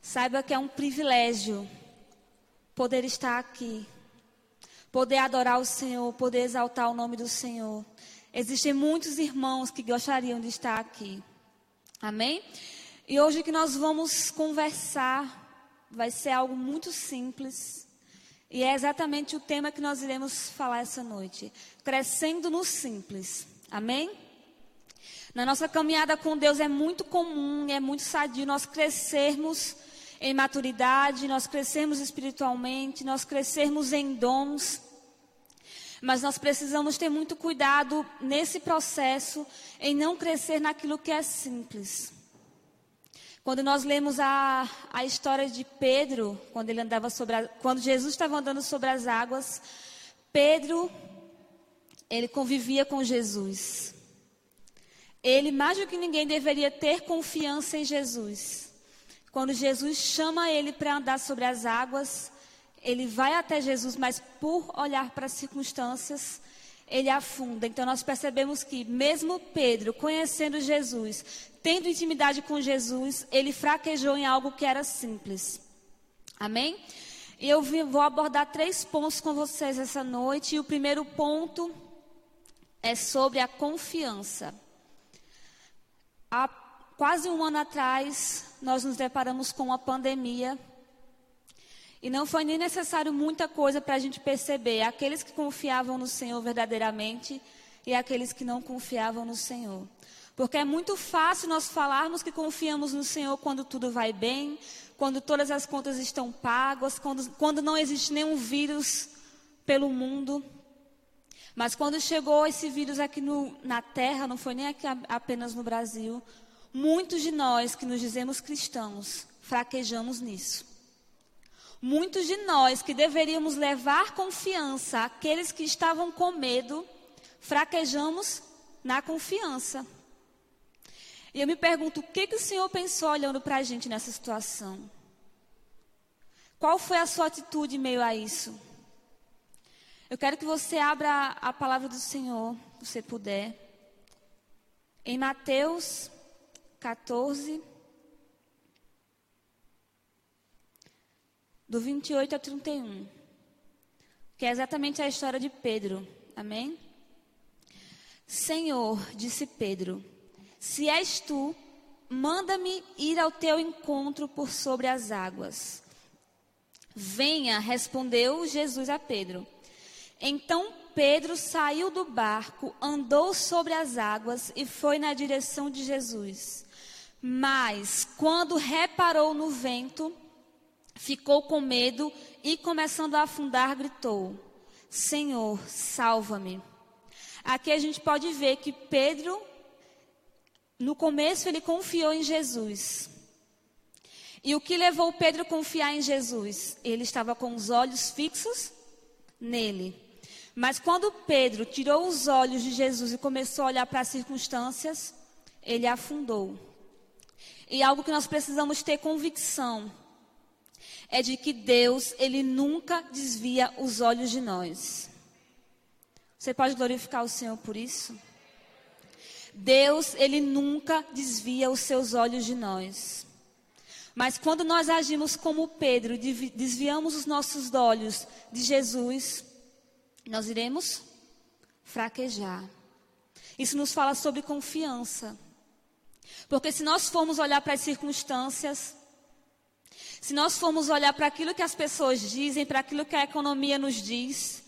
Saiba que é um privilégio poder estar aqui, poder adorar o Senhor, poder exaltar o nome do Senhor. Existem muitos irmãos que gostariam de estar aqui. Amém? E hoje que nós vamos conversar vai ser algo muito simples. E é exatamente o tema que nós iremos falar essa noite. Crescendo no simples. Amém? Na nossa caminhada com Deus é muito comum, é muito sadio nós crescermos em maturidade, nós crescermos espiritualmente, nós crescermos em dons. Mas nós precisamos ter muito cuidado nesse processo em não crescer naquilo que é simples. Quando nós lemos a, a história de Pedro, quando ele andava sobre a, quando Jesus estava andando sobre as águas, Pedro ele convivia com Jesus. Ele mais do que ninguém deveria ter confiança em Jesus. Quando Jesus chama ele para andar sobre as águas, ele vai até Jesus, mas por olhar para as circunstâncias, ele afunda. Então nós percebemos que, mesmo Pedro, conhecendo Jesus, tendo intimidade com Jesus, ele fraquejou em algo que era simples. Amém? E eu vou abordar três pontos com vocês essa noite. E o primeiro ponto é sobre a confiança. Há quase um ano atrás, nós nos deparamos com uma pandemia e não foi nem necessário muita coisa para a gente perceber aqueles que confiavam no Senhor verdadeiramente e aqueles que não confiavam no Senhor. Porque é muito fácil nós falarmos que confiamos no Senhor quando tudo vai bem, quando todas as contas estão pagas, quando, quando não existe nenhum vírus pelo mundo. Mas quando chegou esse vírus aqui no, na Terra, não foi nem aqui apenas no Brasil, muitos de nós que nos dizemos cristãos fraquejamos nisso. Muitos de nós que deveríamos levar confiança àqueles que estavam com medo, fraquejamos na confiança. E eu me pergunto, o que, que o Senhor pensou olhando para a gente nessa situação? Qual foi a sua atitude em meio a isso? Eu quero que você abra a palavra do Senhor, se você puder. Em Mateus 14, do 28 a 31, que é exatamente a história de Pedro. Amém? Senhor, disse Pedro, se és tu, manda-me ir ao teu encontro por sobre as águas. Venha, respondeu Jesus a Pedro. Então Pedro saiu do barco, andou sobre as águas e foi na direção de Jesus. Mas, quando reparou no vento, ficou com medo e, começando a afundar, gritou: Senhor, salva-me. Aqui a gente pode ver que Pedro, no começo, ele confiou em Jesus. E o que levou Pedro a confiar em Jesus? Ele estava com os olhos fixos nele. Mas quando Pedro tirou os olhos de Jesus e começou a olhar para as circunstâncias, ele afundou. E algo que nós precisamos ter convicção é de que Deus, ele nunca desvia os olhos de nós. Você pode glorificar o Senhor por isso? Deus, ele nunca desvia os seus olhos de nós. Mas quando nós agimos como Pedro, desviamos os nossos olhos de Jesus, nós iremos fraquejar. Isso nos fala sobre confiança. Porque se nós formos olhar para as circunstâncias, se nós formos olhar para aquilo que as pessoas dizem, para aquilo que a economia nos diz,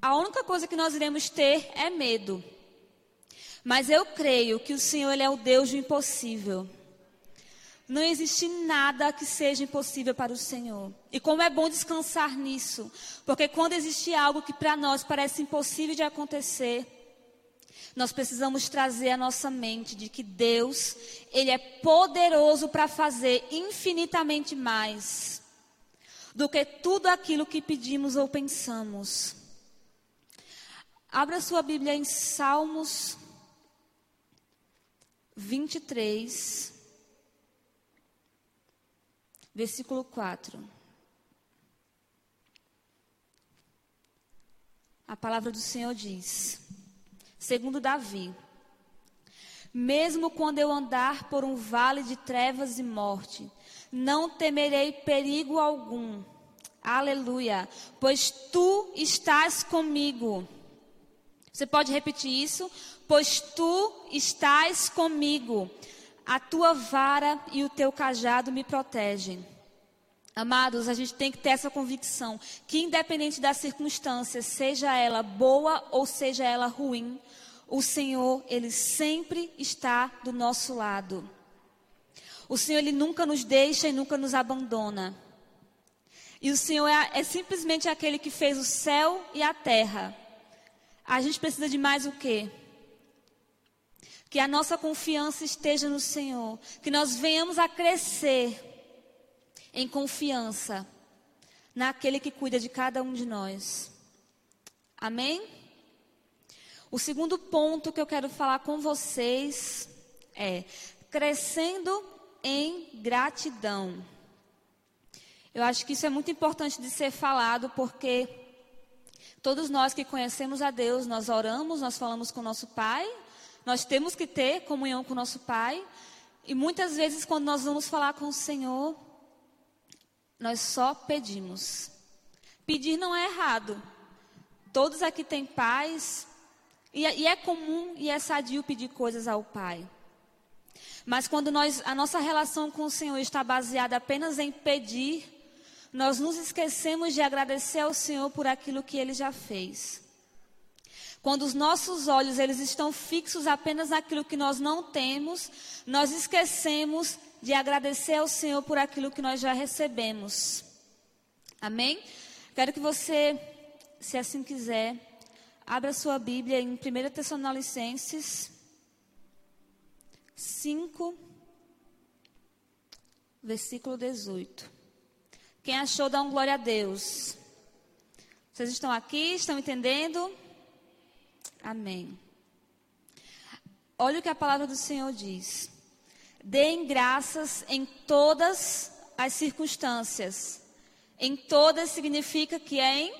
a única coisa que nós iremos ter é medo. Mas eu creio que o Senhor ele é o Deus do impossível. Não existe nada que seja impossível para o Senhor. E como é bom descansar nisso, porque quando existe algo que para nós parece impossível de acontecer, nós precisamos trazer a nossa mente de que Deus, Ele é poderoso para fazer infinitamente mais do que tudo aquilo que pedimos ou pensamos. Abra sua Bíblia em Salmos 23, versículo 4. A palavra do Senhor diz: segundo Davi. Mesmo quando eu andar por um vale de trevas e morte, não temerei perigo algum. Aleluia. Pois tu estás comigo. Você pode repetir isso? Pois tu estás comigo. A tua vara e o teu cajado me protegem. Amados, a gente tem que ter essa convicção que, independente das circunstâncias, seja ela boa ou seja ela ruim, o Senhor, Ele sempre está do nosso lado. O Senhor, Ele nunca nos deixa e nunca nos abandona. E o Senhor é, é simplesmente aquele que fez o céu e a terra. A gente precisa de mais o quê? Que a nossa confiança esteja no Senhor. Que nós venhamos a crescer em confiança naquele que cuida de cada um de nós. Amém? O segundo ponto que eu quero falar com vocês é crescendo em gratidão. Eu acho que isso é muito importante de ser falado porque todos nós que conhecemos a Deus, nós oramos, nós falamos com nosso Pai, nós temos que ter comunhão com nosso Pai, e muitas vezes quando nós vamos falar com o Senhor, nós só pedimos. Pedir não é errado. Todos aqui têm paz. E, é, e é comum e é sadio pedir coisas ao Pai. Mas quando nós, a nossa relação com o Senhor está baseada apenas em pedir, nós nos esquecemos de agradecer ao Senhor por aquilo que Ele já fez. Quando os nossos olhos eles estão fixos apenas naquilo que nós não temos, nós esquecemos de agradecer ao Senhor por aquilo que nós já recebemos. Amém? Quero que você, se assim quiser, abra sua Bíblia em 1 Tessalonicenses 5, versículo 18. Quem achou, dá um glória a Deus. Vocês estão aqui? Estão entendendo? Amém. Olha o que a palavra do Senhor diz. Deem graças em todas as circunstâncias. Em todas significa que é em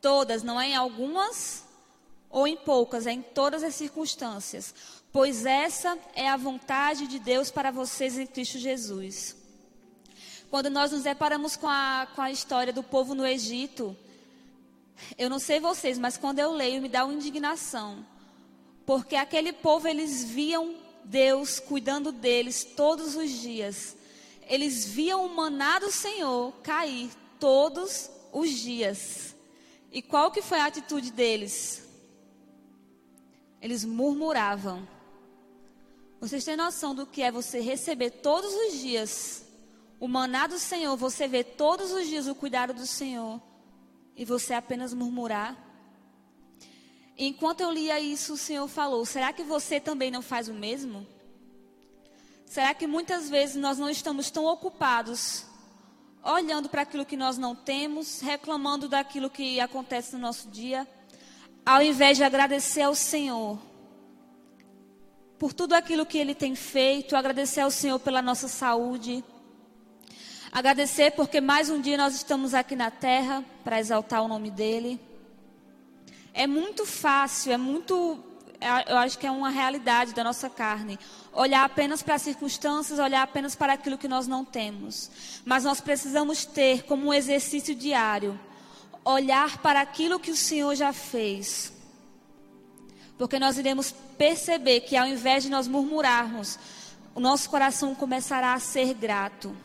todas, não é em algumas ou em poucas, é em todas as circunstâncias. Pois essa é a vontade de Deus para vocês em Cristo Jesus. Quando nós nos deparamos com a, com a história do povo no Egito, eu não sei vocês, mas quando eu leio me dá uma indignação. Porque aquele povo, eles viam Deus cuidando deles todos os dias. Eles viam o maná do Senhor cair todos os dias. E qual que foi a atitude deles? Eles murmuravam. Vocês têm noção do que é você receber todos os dias o maná do Senhor, você vê todos os dias o cuidado do Senhor e você apenas murmurar? Enquanto eu lia isso, o Senhor falou: será que você também não faz o mesmo? Será que muitas vezes nós não estamos tão ocupados olhando para aquilo que nós não temos, reclamando daquilo que acontece no nosso dia, ao invés de agradecer ao Senhor por tudo aquilo que Ele tem feito, agradecer ao Senhor pela nossa saúde, agradecer porque mais um dia nós estamos aqui na terra para exaltar o nome dEle. É muito fácil, é muito. É, eu acho que é uma realidade da nossa carne. Olhar apenas para as circunstâncias, olhar apenas para aquilo que nós não temos. Mas nós precisamos ter como um exercício diário olhar para aquilo que o Senhor já fez. Porque nós iremos perceber que ao invés de nós murmurarmos, o nosso coração começará a ser grato.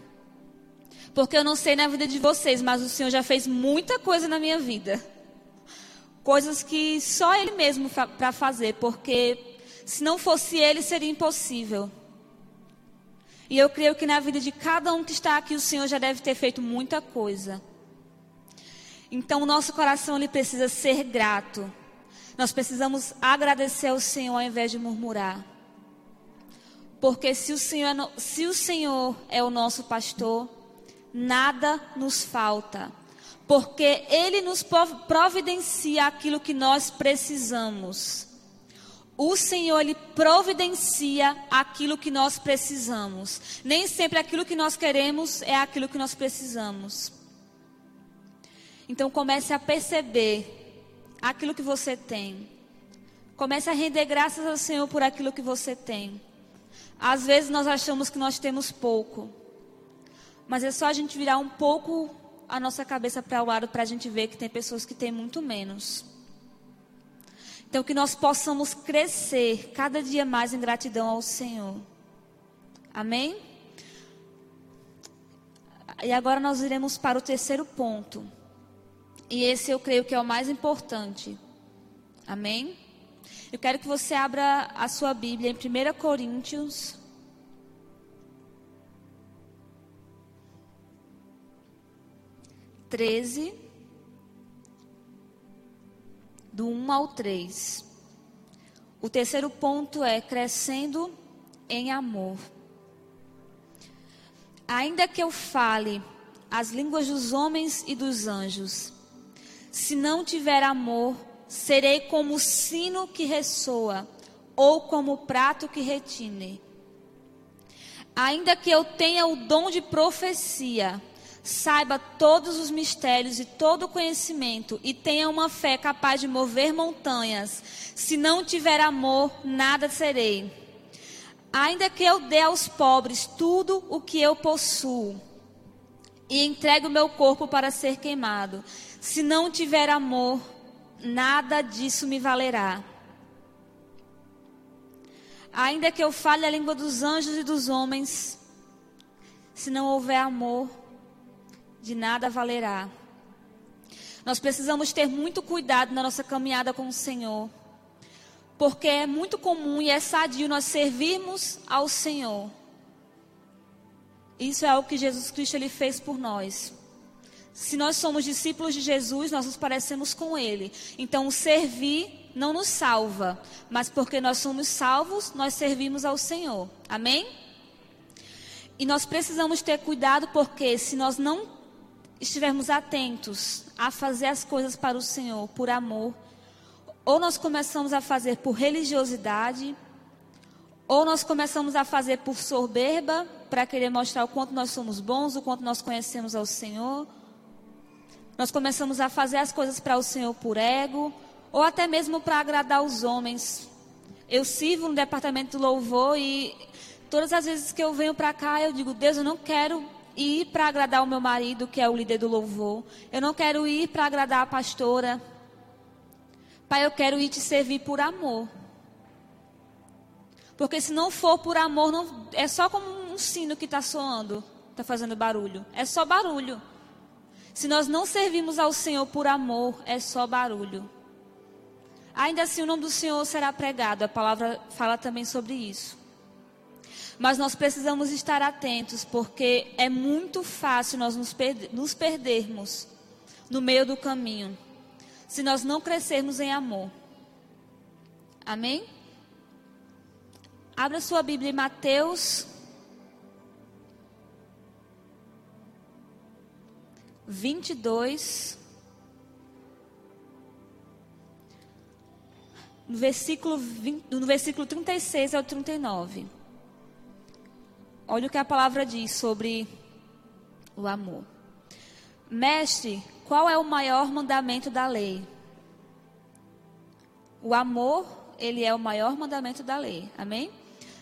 Porque eu não sei na vida de vocês, mas o Senhor já fez muita coisa na minha vida coisas que só Ele mesmo para fazer, porque se não fosse Ele seria impossível. E eu creio que na vida de cada um que está aqui o Senhor já deve ter feito muita coisa. Então o nosso coração ele precisa ser grato. Nós precisamos agradecer ao Senhor ao invés de murmurar. Porque se o Senhor é, se o Senhor é o nosso pastor, nada nos falta porque Ele nos providencia aquilo que nós precisamos. O Senhor, Ele providencia aquilo que nós precisamos. Nem sempre aquilo que nós queremos é aquilo que nós precisamos. Então comece a perceber aquilo que você tem. Comece a render graças ao Senhor por aquilo que você tem. Às vezes nós achamos que nós temos pouco, mas é só a gente virar um pouco a nossa cabeça para o lado para a gente ver que tem pessoas que têm muito menos. Então, que nós possamos crescer cada dia mais em gratidão ao Senhor. Amém? E agora nós iremos para o terceiro ponto. E esse eu creio que é o mais importante. Amém? Eu quero que você abra a sua Bíblia em 1 Coríntios. Treze, do 1 ao 3. O terceiro ponto é crescendo em amor. Ainda que eu fale as línguas dos homens e dos anjos, se não tiver amor, serei como o sino que ressoa, ou como o prato que retine. Ainda que eu tenha o dom de profecia, saiba todos os mistérios e todo o conhecimento, e tenha uma fé capaz de mover montanhas, se não tiver amor, nada serei. Ainda que eu dê aos pobres tudo o que eu possuo e entregue o meu corpo para ser queimado, se não tiver amor, nada disso me valerá. Ainda que eu fale a língua dos anjos e dos homens, se não houver amor, de nada valerá. Nós precisamos ter muito cuidado na nossa caminhada com o Senhor porque é muito comum e é sadio nós servirmos ao Senhor. Isso é algo que Jesus Cristo ele fez por nós. Se nós somos discípulos de Jesus, nós nos parecemos com Ele. Então, o servir não nos salva, mas porque nós somos salvos, nós servimos ao Senhor. Amém? E nós precisamos ter cuidado, porque se nós não estivermos atentos a fazer as coisas para o Senhor, por amor, ou nós começamos a fazer por religiosidade, ou nós começamos a fazer por soberba, para querer mostrar o quanto nós somos bons, o quanto nós conhecemos ao Senhor. Nós começamos a fazer as coisas para o Senhor por ego, ou até mesmo para agradar os homens. Eu sirvo no departamento do louvor e todas as vezes que eu venho para cá, eu digo: Deus, eu não quero ir para agradar o meu marido, que é o líder do louvor. Eu não quero ir para agradar a pastora. Pai, eu quero ir te servir por amor. Porque se não for por amor, não, é só como um sino que está soando, está fazendo barulho. É só barulho. Se nós não servimos ao Senhor por amor, é só barulho. Ainda assim, o nome do Senhor será pregado. A palavra fala também sobre isso. Mas nós precisamos estar atentos, porque é muito fácil nós nos, nos perdermos no meio do caminho se nós não crescermos em amor. Amém? Abra sua Bíblia em Mateus. Vinte e dois, no versículo, 20, no versículo 36 ao 39. Olha o que a palavra diz sobre o amor. Mestre, qual é o maior mandamento da lei? O amor, ele é o maior mandamento da lei. Amém?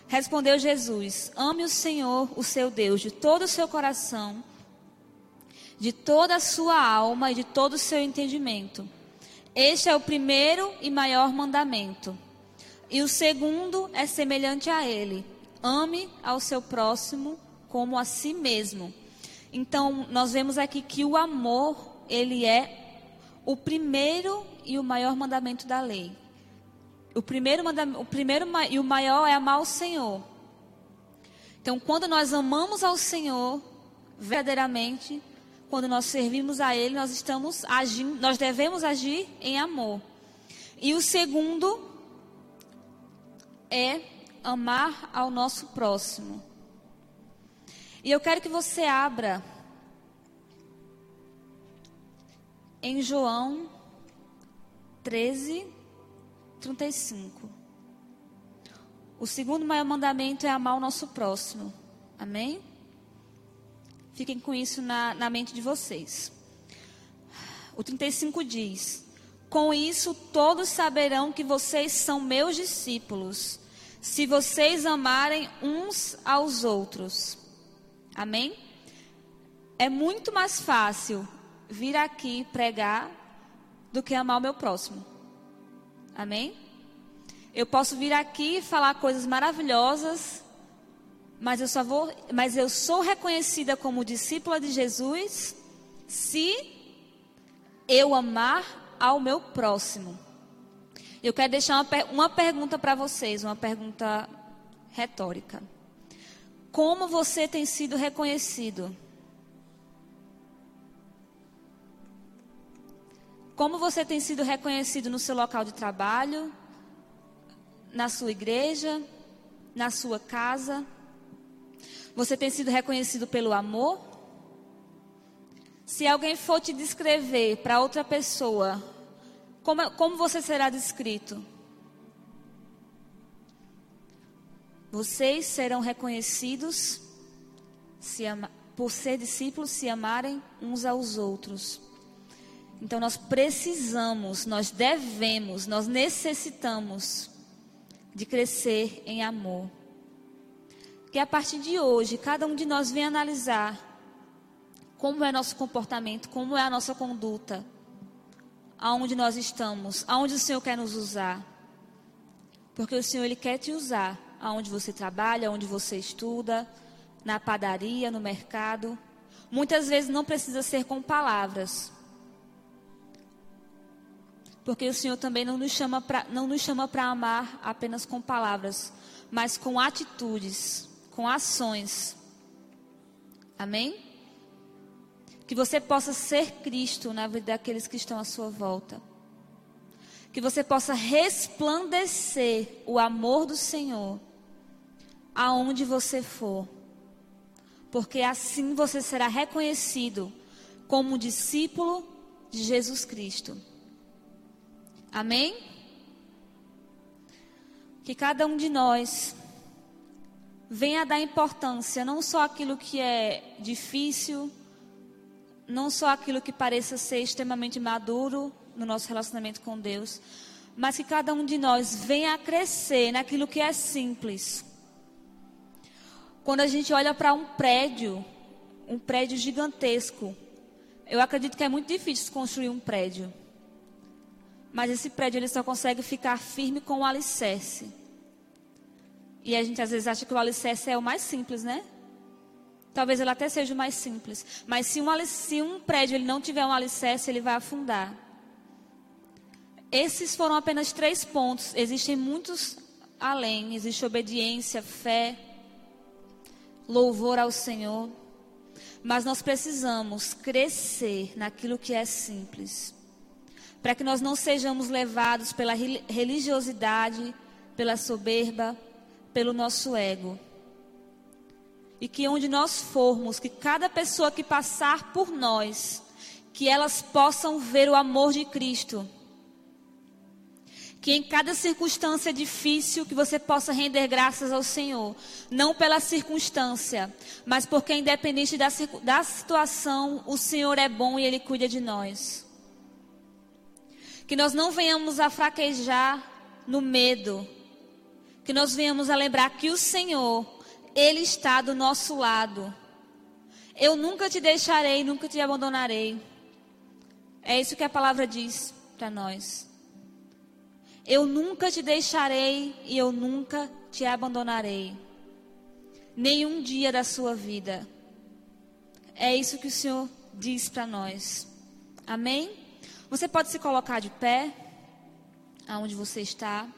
Respondeu Jesus: Ame o Senhor, o seu Deus, de todo o seu coração, de toda a sua alma e de todo o seu entendimento. Este é o primeiro e maior mandamento. E o segundo é semelhante a ele: ame ao seu próximo como a si mesmo. Então, nós vemos aqui que o amor ele é o primeiro e o maior mandamento da lei. O primeiro, o primeiro e o maior é amar o Senhor. Então, quando nós amamos ao Senhor, verdadeiramente, quando nós servimos a Ele, nós estamos agindo, nós devemos agir em amor. E o segundo é amar ao nosso próximo. E eu quero que você abra em João 13, 35. O segundo maior mandamento é amar o nosso próximo. Amém? Fiquem com isso na, na mente de vocês. O 35 diz: Com isso, todos saberão que vocês são meus discípulos, se vocês amarem uns aos outros. Amém? É muito mais fácil vir aqui pregar do que amar o meu próximo. Amém? Eu posso vir aqui falar coisas maravilhosas, mas eu só vou, mas eu sou reconhecida como discípula de Jesus se eu amar ao meu próximo. Eu quero deixar uma, uma pergunta para vocês, uma pergunta retórica. Como você tem sido reconhecido? Como você tem sido reconhecido no seu local de trabalho, na sua igreja, na sua casa? Você tem sido reconhecido pelo amor? Se alguém for te descrever para outra pessoa como, como você será descrito? Vocês serão reconhecidos ama, por ser discípulos, se amarem uns aos outros. Então nós precisamos, nós devemos, nós necessitamos de crescer em amor. Que a partir de hoje, cada um de nós venha analisar como é nosso comportamento, como é a nossa conduta aonde nós estamos, aonde o Senhor quer nos usar. Porque o Senhor ele quer te usar aonde você trabalha, aonde você estuda, na padaria, no mercado. Muitas vezes não precisa ser com palavras. Porque o Senhor também não nos chama não nos chama para amar apenas com palavras, mas com atitudes, com ações. Amém? Que você possa ser Cristo na vida daqueles que estão à sua volta. Que você possa resplandecer o amor do Senhor aonde você for. Porque assim você será reconhecido como discípulo de Jesus Cristo. Amém? Que cada um de nós venha dar importância não só aquilo que é difícil, não só aquilo que pareça ser extremamente maduro no nosso relacionamento com Deus, mas que cada um de nós venha a crescer naquilo que é simples. Quando a gente olha para um prédio, um prédio gigantesco, eu acredito que é muito difícil construir um prédio. Mas esse prédio ele só consegue ficar firme com o alicerce. E a gente às vezes acha que o alicerce é o mais simples, né? Talvez ele até seja mais simples. Mas se um, se um prédio ele não tiver um alicerce, ele vai afundar. Esses foram apenas três pontos. Existem muitos além. Existe obediência, fé, louvor ao Senhor. Mas nós precisamos crescer naquilo que é simples. Para que nós não sejamos levados pela religiosidade, pela soberba, pelo nosso ego e que onde nós formos, que cada pessoa que passar por nós, que elas possam ver o amor de Cristo. Que em cada circunstância difícil que você possa render graças ao Senhor, não pela circunstância, mas porque independente da, da situação, o Senhor é bom e Ele cuida de nós. Que nós não venhamos a fraquejar no medo, que nós venhamos a lembrar que o Senhor ele está do nosso lado. Eu nunca te deixarei, nunca te abandonarei. É isso que a palavra diz para nós. Eu nunca te deixarei e eu nunca te abandonarei. Nenhum dia da sua vida. É isso que o Senhor diz para nós. Amém? Você pode se colocar de pé, aonde você está.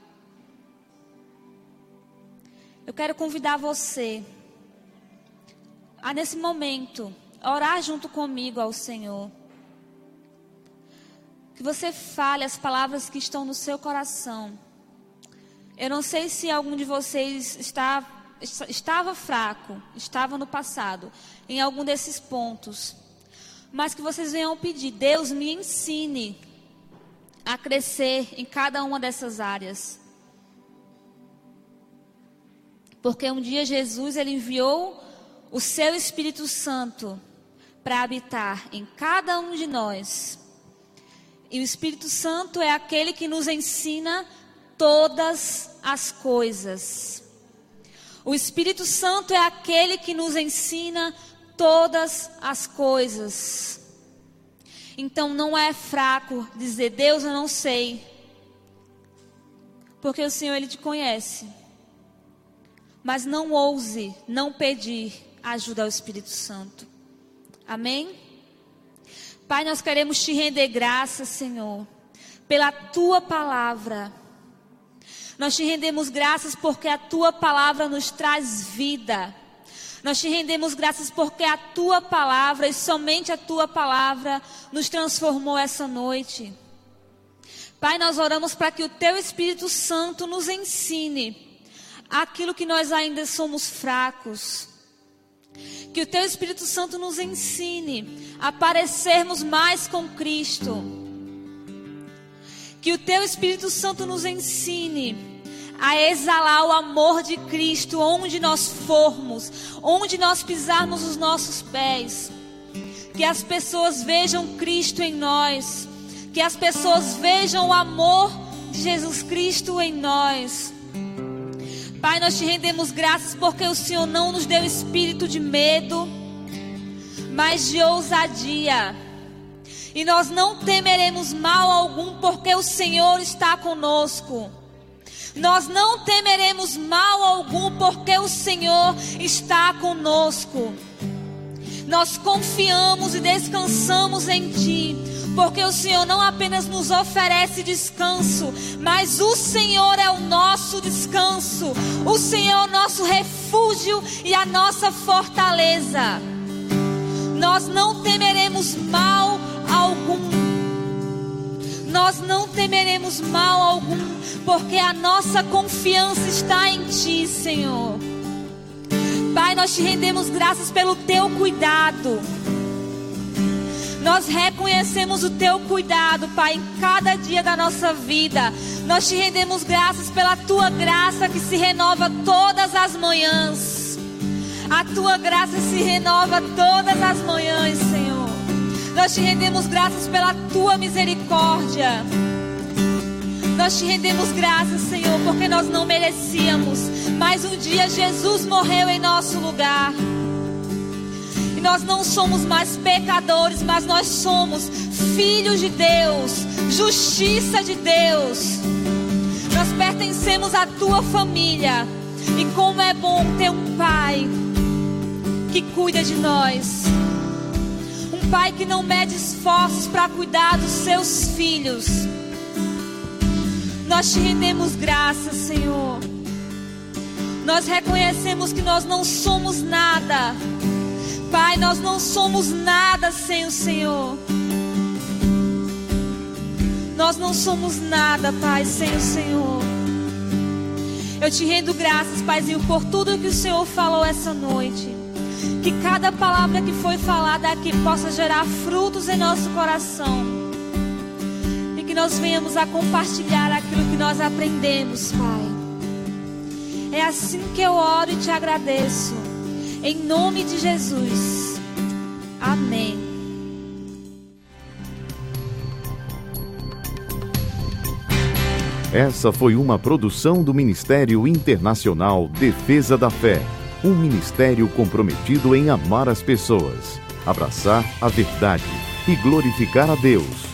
Eu quero convidar você a, nesse momento, orar junto comigo ao Senhor. Que você fale as palavras que estão no seu coração. Eu não sei se algum de vocês está, estava fraco, estava no passado, em algum desses pontos. Mas que vocês venham pedir, Deus me ensine a crescer em cada uma dessas áreas. Porque um dia Jesus ele enviou o seu Espírito Santo para habitar em cada um de nós. E o Espírito Santo é aquele que nos ensina todas as coisas. O Espírito Santo é aquele que nos ensina todas as coisas. Então não é fraco dizer, Deus, eu não sei. Porque o Senhor, Ele te conhece. Mas não ouse não pedir ajuda ao Espírito Santo. Amém? Pai, nós queremos te render graças, Senhor, pela tua palavra. Nós te rendemos graças porque a tua palavra nos traz vida. Nós te rendemos graças porque a tua palavra e somente a tua palavra nos transformou essa noite. Pai, nós oramos para que o teu Espírito Santo nos ensine aquilo que nós ainda somos fracos. Que o Teu Espírito Santo nos ensine a parecermos mais com Cristo. Que o Teu Espírito Santo nos ensine a exalar o amor de Cristo onde nós formos, onde nós pisarmos os nossos pés. Que as pessoas vejam Cristo em nós. Que as pessoas vejam o amor de Jesus Cristo em nós. Pai, nós te rendemos graças porque o Senhor não nos deu espírito de medo, mas de ousadia. E nós não temeremos mal algum porque o Senhor está conosco. Nós não temeremos mal algum porque o Senhor está conosco. Nós confiamos e descansamos em Ti porque o Senhor não apenas nos oferece descanso, mas o Senhor é o nosso descanso, o Senhor é o nosso refúgio e a nossa fortaleza. Nós não temeremos mal algum. Nós não temeremos mal algum, porque a nossa confiança está em Ti, Senhor. Pai, nós te rendemos graças pelo Teu cuidado. Nós reconhecemos o teu cuidado, Pai, em cada dia da nossa vida. Nós te rendemos graças pela tua graça que se renova todas as manhãs. A tua graça se renova todas as manhãs, Senhor. Nós te rendemos graças pela tua misericórdia. Nós te rendemos graças, Senhor, porque nós não merecíamos. Mas um dia Jesus morreu em nosso lugar nós não somos mais pecadores, mas nós somos filhos de Deus, justiça de Deus. Nós pertencemos à tua família. E como é bom ter um pai que cuida de nós. Um pai que não mede esforços para cuidar dos seus filhos. Nós te rendemos graças, Senhor. Nós reconhecemos que nós não somos nada Pai, nós não somos nada sem o Senhor. Nós não somos nada, Pai, sem o Senhor. Eu te rendo graças, Paizinho, por tudo que o Senhor falou essa noite. Que cada palavra que foi falada aqui possa gerar frutos em nosso coração. Nós venhamos a compartilhar aquilo que nós aprendemos, Pai. É assim que eu oro e te agradeço. Em nome de Jesus. Amém. Essa foi uma produção do Ministério Internacional Defesa da Fé, um ministério comprometido em amar as pessoas, abraçar a verdade e glorificar a Deus.